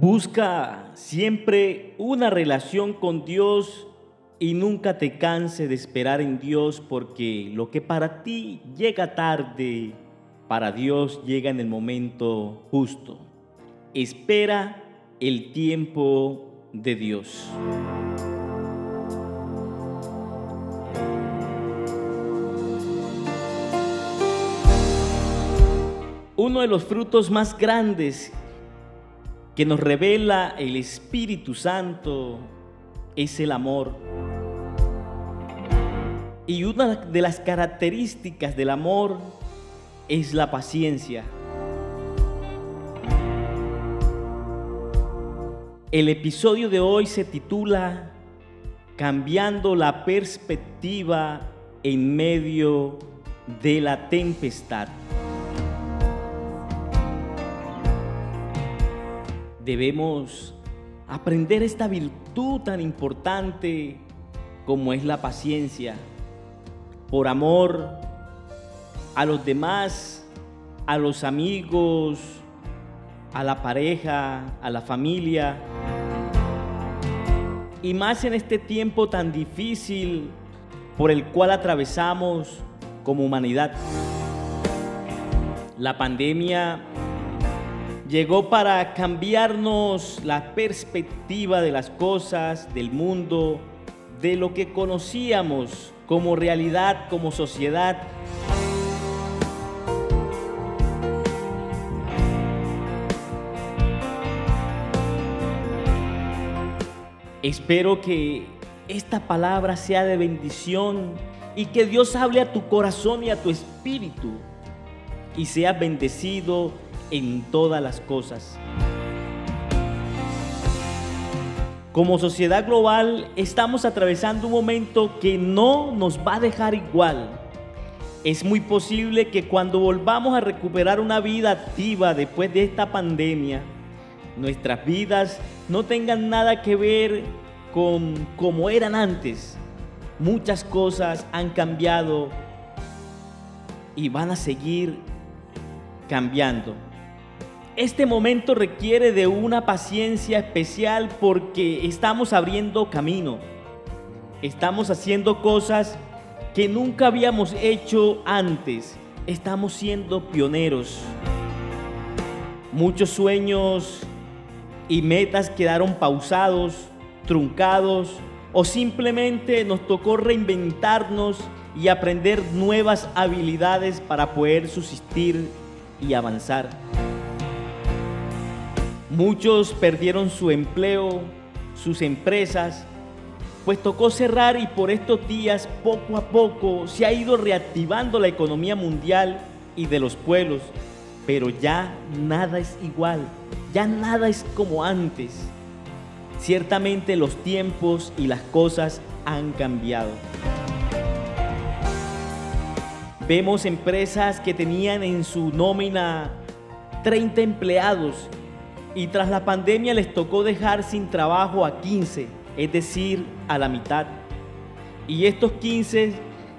Busca siempre una relación con Dios y nunca te canse de esperar en Dios porque lo que para ti llega tarde, para Dios llega en el momento justo. Espera el tiempo de Dios. Uno de los frutos más grandes que nos revela el Espíritu Santo es el amor. Y una de las características del amor es la paciencia. El episodio de hoy se titula Cambiando la perspectiva en medio de la tempestad. Debemos aprender esta virtud tan importante como es la paciencia por amor a los demás, a los amigos, a la pareja, a la familia. Y más en este tiempo tan difícil por el cual atravesamos como humanidad. La pandemia llegó para cambiarnos la perspectiva de las cosas, del mundo, de lo que conocíamos como realidad, como sociedad. Espero que esta palabra sea de bendición y que Dios hable a tu corazón y a tu espíritu y sea bendecido en todas las cosas. Como sociedad global estamos atravesando un momento que no nos va a dejar igual. Es muy posible que cuando volvamos a recuperar una vida activa después de esta pandemia, nuestras vidas no tengan nada que ver con como eran antes. Muchas cosas han cambiado y van a seguir cambiando. Este momento requiere de una paciencia especial porque estamos abriendo camino. Estamos haciendo cosas que nunca habíamos hecho antes. Estamos siendo pioneros. Muchos sueños y metas quedaron pausados, truncados o simplemente nos tocó reinventarnos y aprender nuevas habilidades para poder subsistir y avanzar. Muchos perdieron su empleo, sus empresas, pues tocó cerrar y por estos días poco a poco se ha ido reactivando la economía mundial y de los pueblos, pero ya nada es igual, ya nada es como antes. Ciertamente los tiempos y las cosas han cambiado. Vemos empresas que tenían en su nómina 30 empleados y tras la pandemia les tocó dejar sin trabajo a 15, es decir, a la mitad. Y estos 15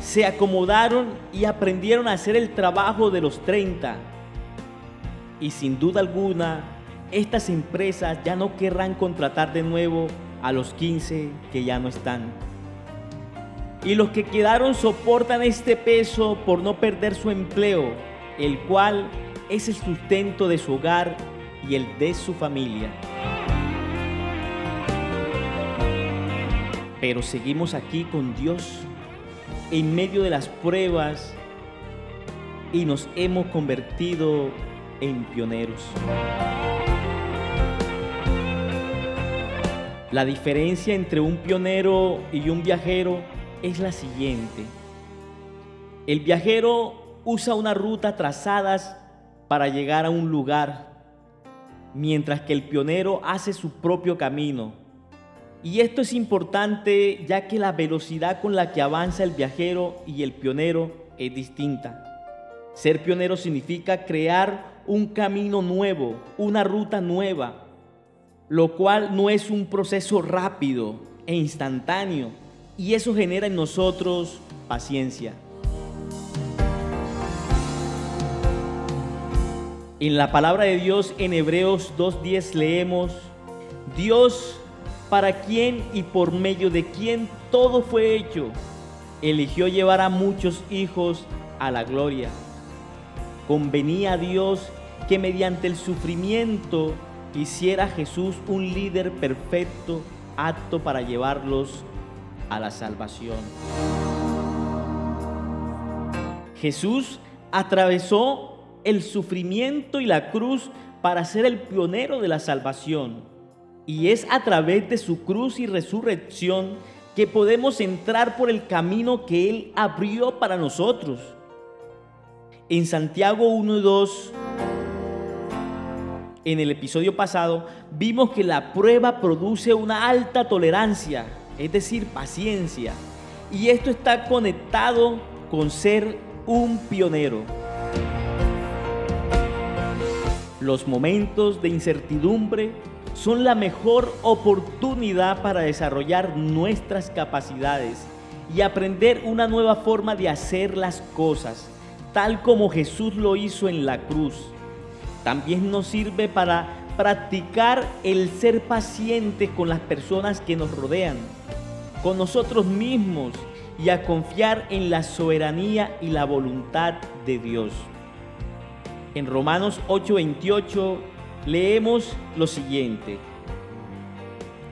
se acomodaron y aprendieron a hacer el trabajo de los 30. Y sin duda alguna, estas empresas ya no querrán contratar de nuevo a los 15 que ya no están. Y los que quedaron soportan este peso por no perder su empleo, el cual es el sustento de su hogar y el de su familia. Pero seguimos aquí con Dios en medio de las pruebas y nos hemos convertido en pioneros. La diferencia entre un pionero y un viajero es la siguiente. El viajero usa una ruta trazadas para llegar a un lugar mientras que el pionero hace su propio camino. Y esto es importante ya que la velocidad con la que avanza el viajero y el pionero es distinta. Ser pionero significa crear un camino nuevo, una ruta nueva, lo cual no es un proceso rápido e instantáneo, y eso genera en nosotros paciencia. En la palabra de Dios en Hebreos 2.10 leemos, Dios para quien y por medio de quien todo fue hecho, eligió llevar a muchos hijos a la gloria. Convenía a Dios que mediante el sufrimiento hiciera Jesús un líder perfecto, apto para llevarlos a la salvación. Jesús atravesó el sufrimiento y la cruz para ser el pionero de la salvación. Y es a través de su cruz y resurrección que podemos entrar por el camino que Él abrió para nosotros. En Santiago 1 y 2, en el episodio pasado, vimos que la prueba produce una alta tolerancia, es decir, paciencia. Y esto está conectado con ser un pionero. Los momentos de incertidumbre son la mejor oportunidad para desarrollar nuestras capacidades y aprender una nueva forma de hacer las cosas, tal como Jesús lo hizo en la cruz. También nos sirve para practicar el ser paciente con las personas que nos rodean, con nosotros mismos y a confiar en la soberanía y la voluntad de Dios. En Romanos 8:28 leemos lo siguiente.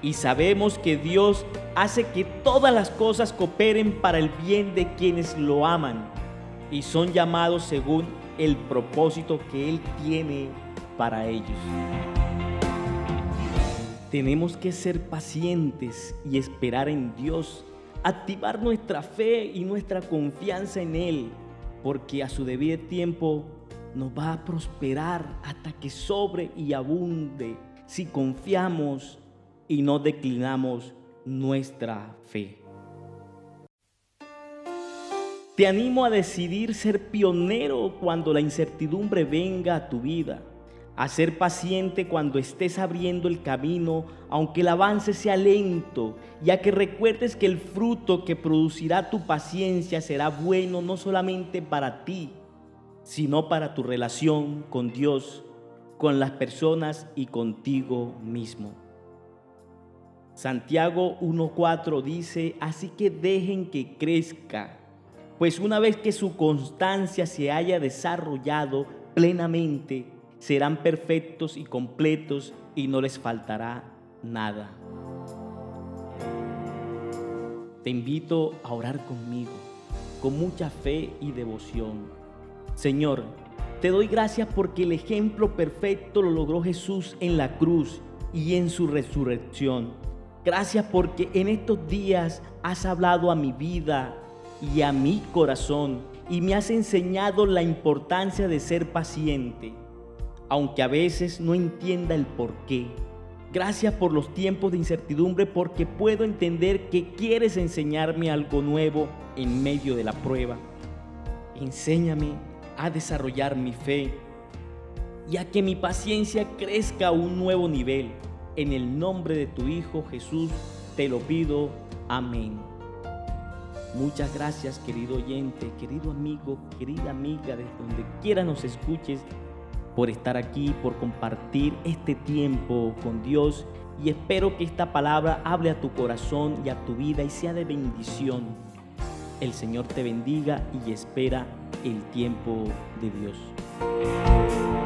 Y sabemos que Dios hace que todas las cosas cooperen para el bien de quienes lo aman y son llamados según el propósito que Él tiene para ellos. Tenemos que ser pacientes y esperar en Dios, activar nuestra fe y nuestra confianza en Él, porque a su debido tiempo nos va a prosperar hasta que sobre y abunde si confiamos y no declinamos nuestra fe. Te animo a decidir ser pionero cuando la incertidumbre venga a tu vida, a ser paciente cuando estés abriendo el camino, aunque el avance sea lento, ya que recuerdes que el fruto que producirá tu paciencia será bueno no solamente para ti, sino para tu relación con Dios, con las personas y contigo mismo. Santiago 1.4 dice, así que dejen que crezca, pues una vez que su constancia se haya desarrollado plenamente, serán perfectos y completos y no les faltará nada. Te invito a orar conmigo, con mucha fe y devoción Señor, te doy gracias porque el ejemplo perfecto lo logró Jesús en la cruz y en su resurrección. Gracias porque en estos días has hablado a mi vida y a mi corazón y me has enseñado la importancia de ser paciente, aunque a veces no entienda el por qué. Gracias por los tiempos de incertidumbre porque puedo entender que quieres enseñarme algo nuevo en medio de la prueba. Enséñame a desarrollar mi fe y a que mi paciencia crezca a un nuevo nivel. En el nombre de tu Hijo Jesús te lo pido. Amén. Muchas gracias querido oyente, querido amigo, querida amiga, de donde quiera nos escuches, por estar aquí, por compartir este tiempo con Dios y espero que esta palabra hable a tu corazón y a tu vida y sea de bendición. El Señor te bendiga y espera el tiempo de Dios.